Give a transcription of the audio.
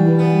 Lord.